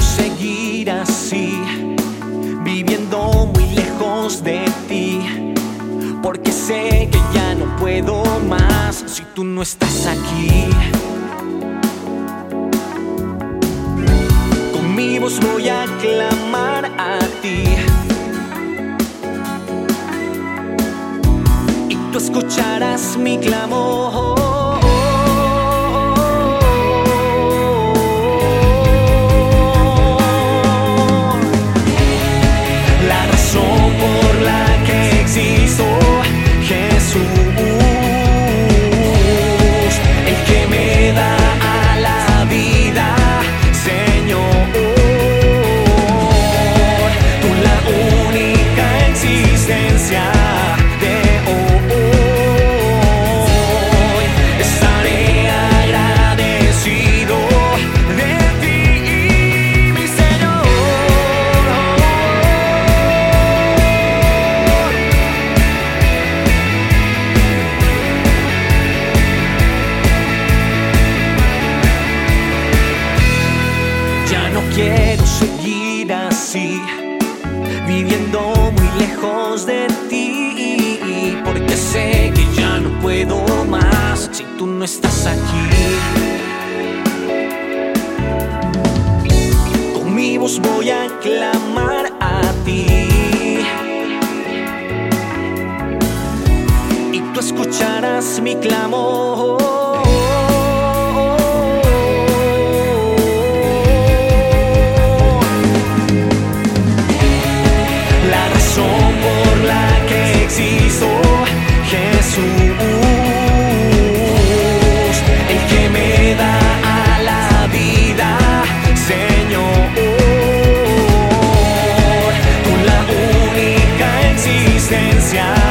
seguir así, viviendo muy lejos de ti, porque sé que ya no puedo más si tú no estás aquí. Con mi voz voy a clamar a ti. Y tú escucharás mi clamor. De hoy, estaré agradecido de ti, mi Señor. Ya no quiero seguir así, viviendo muy lejos de tú no estás aquí. Con mi voz voy a clamar a ti. Y tú escucharás mi clamor. distancia.